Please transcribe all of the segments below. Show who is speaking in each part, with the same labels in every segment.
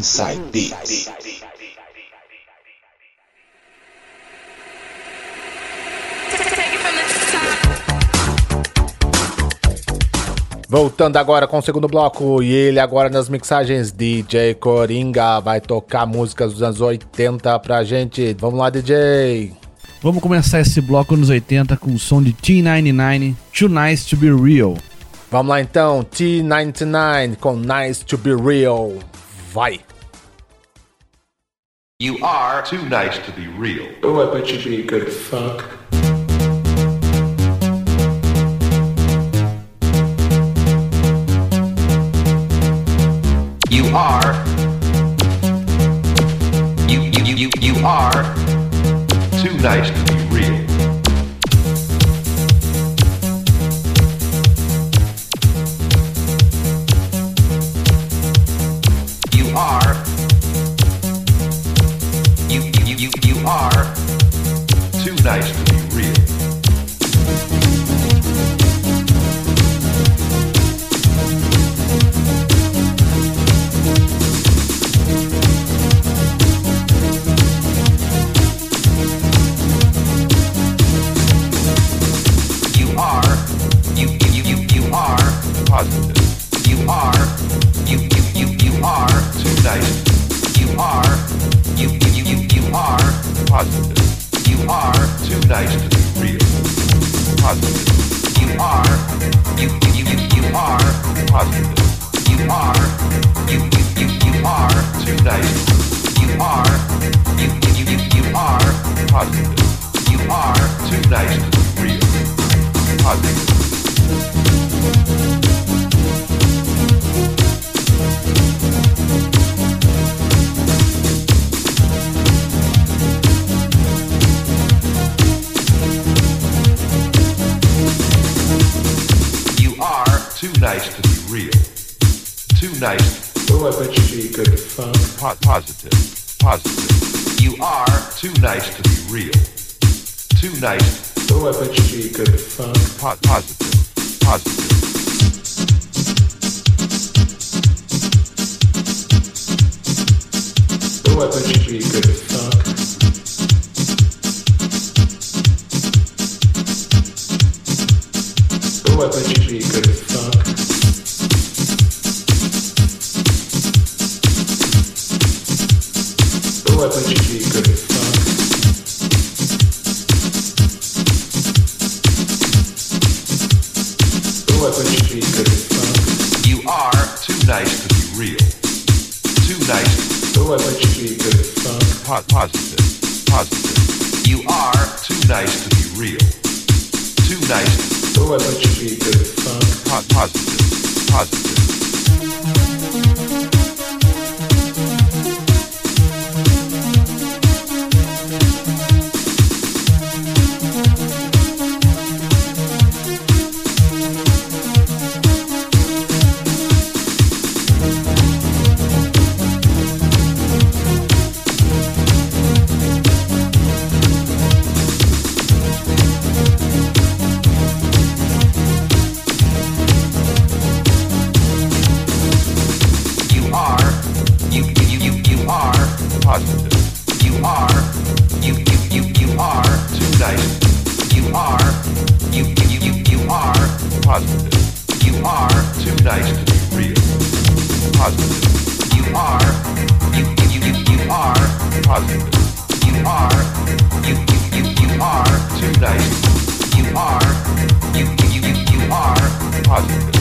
Speaker 1: Inside Beats.
Speaker 2: Voltando agora com o segundo bloco, e ele agora nas mixagens, DJ Coringa vai tocar músicas dos anos 80 pra gente. Vamos lá, DJ!
Speaker 3: Vamos começar esse bloco anos 80 com o som de T99, Too Nice to Be Real.
Speaker 2: Vamos lá então, T99 com Nice to Be Real. Vai!
Speaker 4: You are too nice to be real.
Speaker 5: Oh, I bet you'd be a good fuck.
Speaker 4: You are. You, you, you, you, you are too nice to be real. Too nice to nice to be real. Too nice.
Speaker 5: Oh, I bet you'd be a good fuck.
Speaker 4: Po- positive. Positive.
Speaker 5: Oh, I bet you'd be a good fuck. Oh, I bet
Speaker 4: are too nice to be real. Too nice.
Speaker 5: Oh, I bet you'd be good fuck.
Speaker 4: Po- positive. Positive. You are too nice to be real. Too nice.
Speaker 5: Oh, I bet you'd be good fuck.
Speaker 4: Po- positive. Positive. Positive.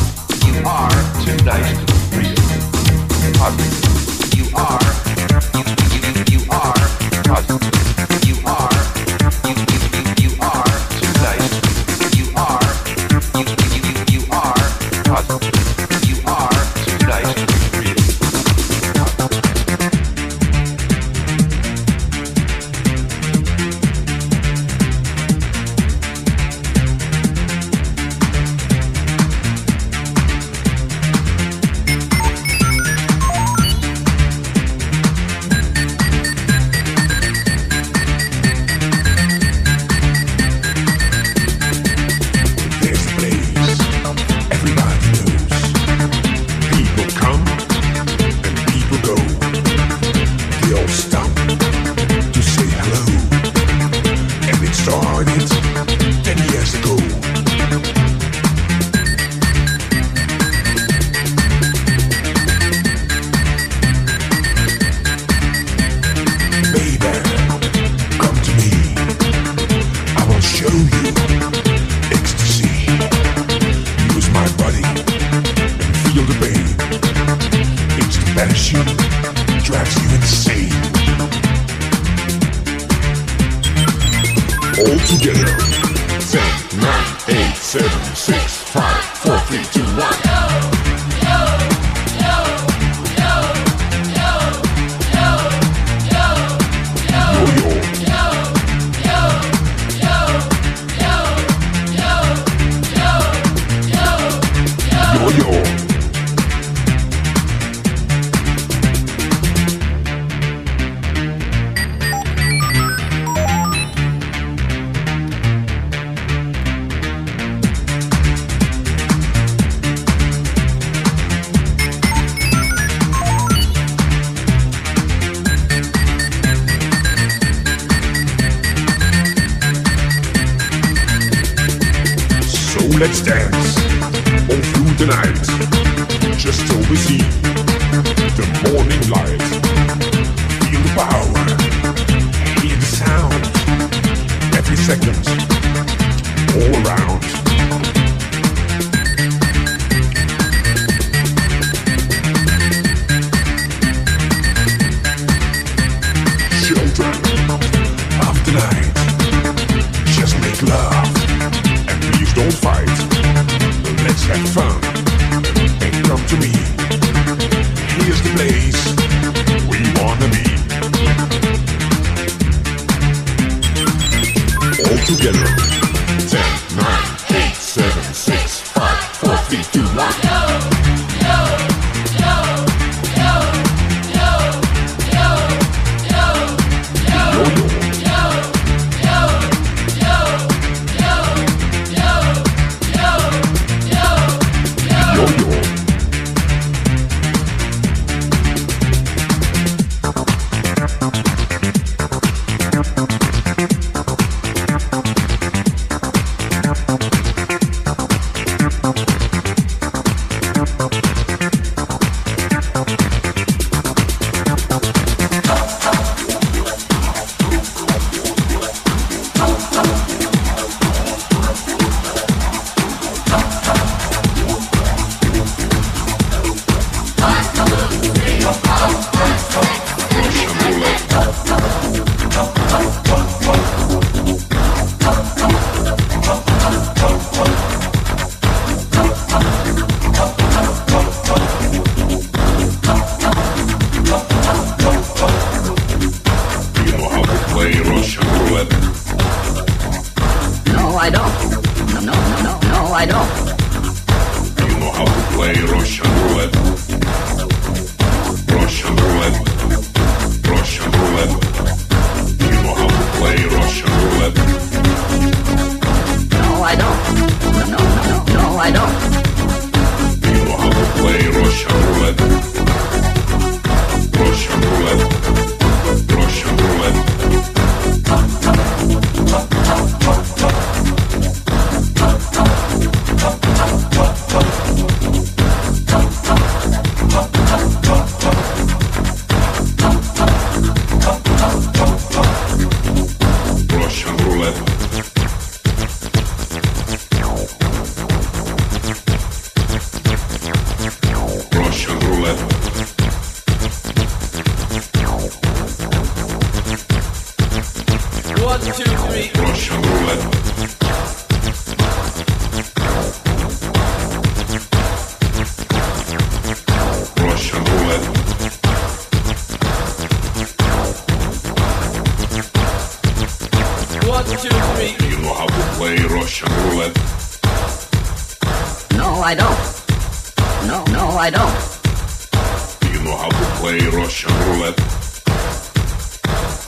Speaker 4: know how to play Russian roulette?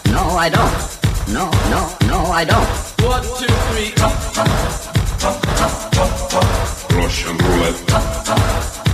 Speaker 6: No, I don't. No, no, no, I don't.
Speaker 7: One, two, three.
Speaker 4: Russian roulette.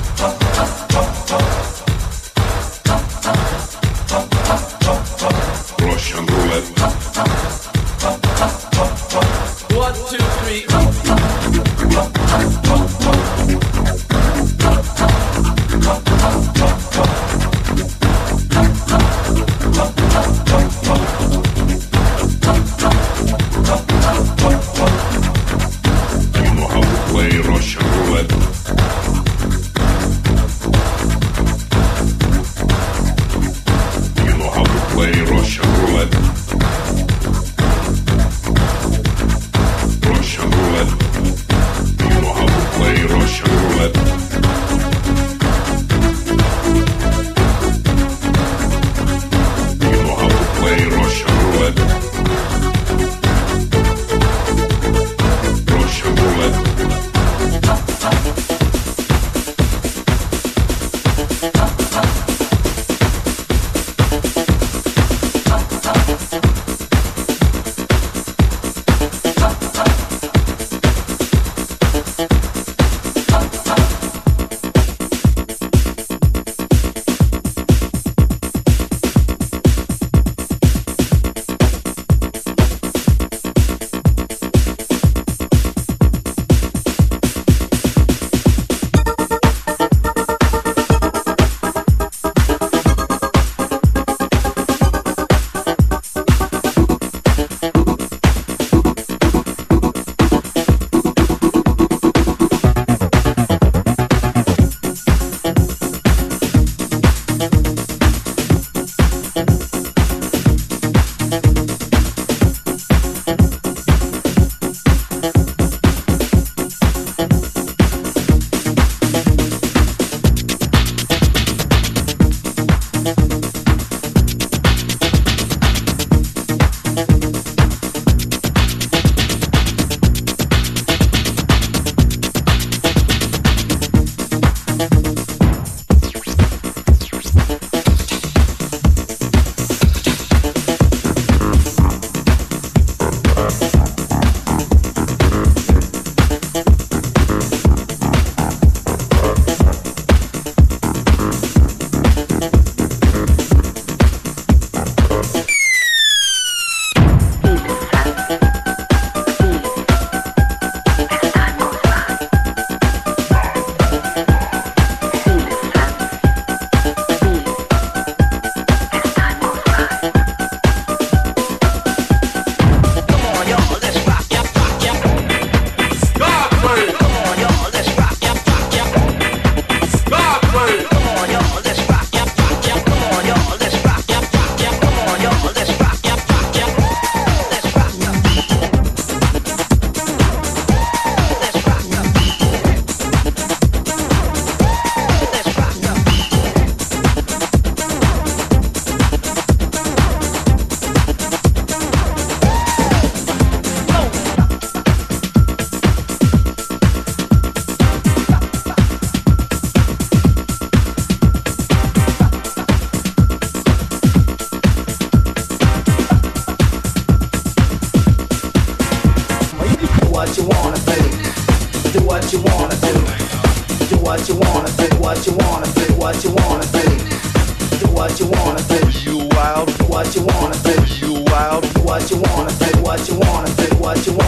Speaker 6: what you wanna say. You
Speaker 8: wild.
Speaker 6: What you wanna say. What you wanna say. What you wanna.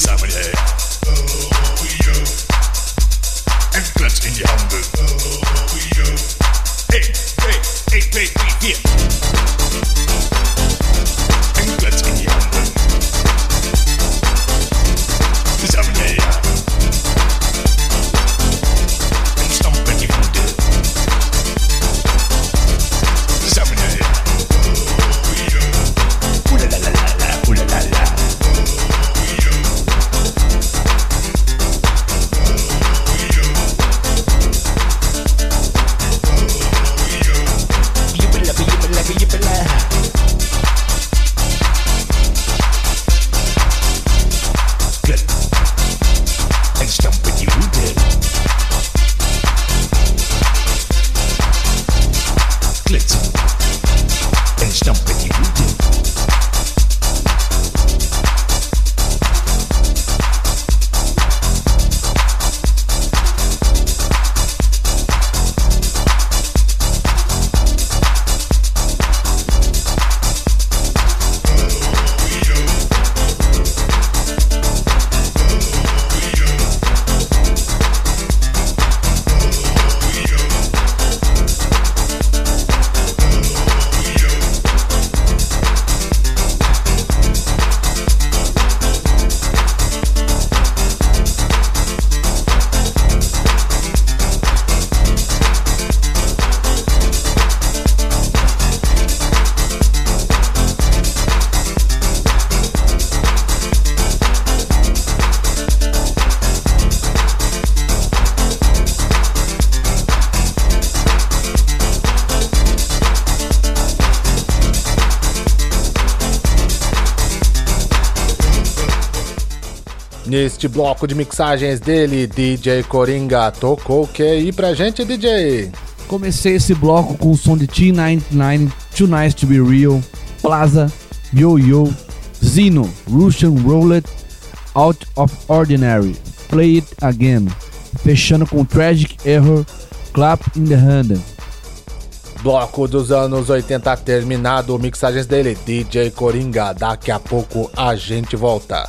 Speaker 6: zusammenhält. Oh, you! Ein
Speaker 8: Platz in your Hand.
Speaker 2: Neste bloco de mixagens dele, DJ Coringa tocou o que aí pra gente, DJ?
Speaker 3: Comecei esse bloco com o som de T99, Too Nice to Be Real, Plaza, Yo-Yo, Zino, Russian Roulette, Out of Ordinary, Play It Again, fechando com Tragic Error, Clap in the Hand.
Speaker 2: Bloco dos anos 80 terminado, mixagens dele, DJ Coringa. Daqui a pouco a gente volta.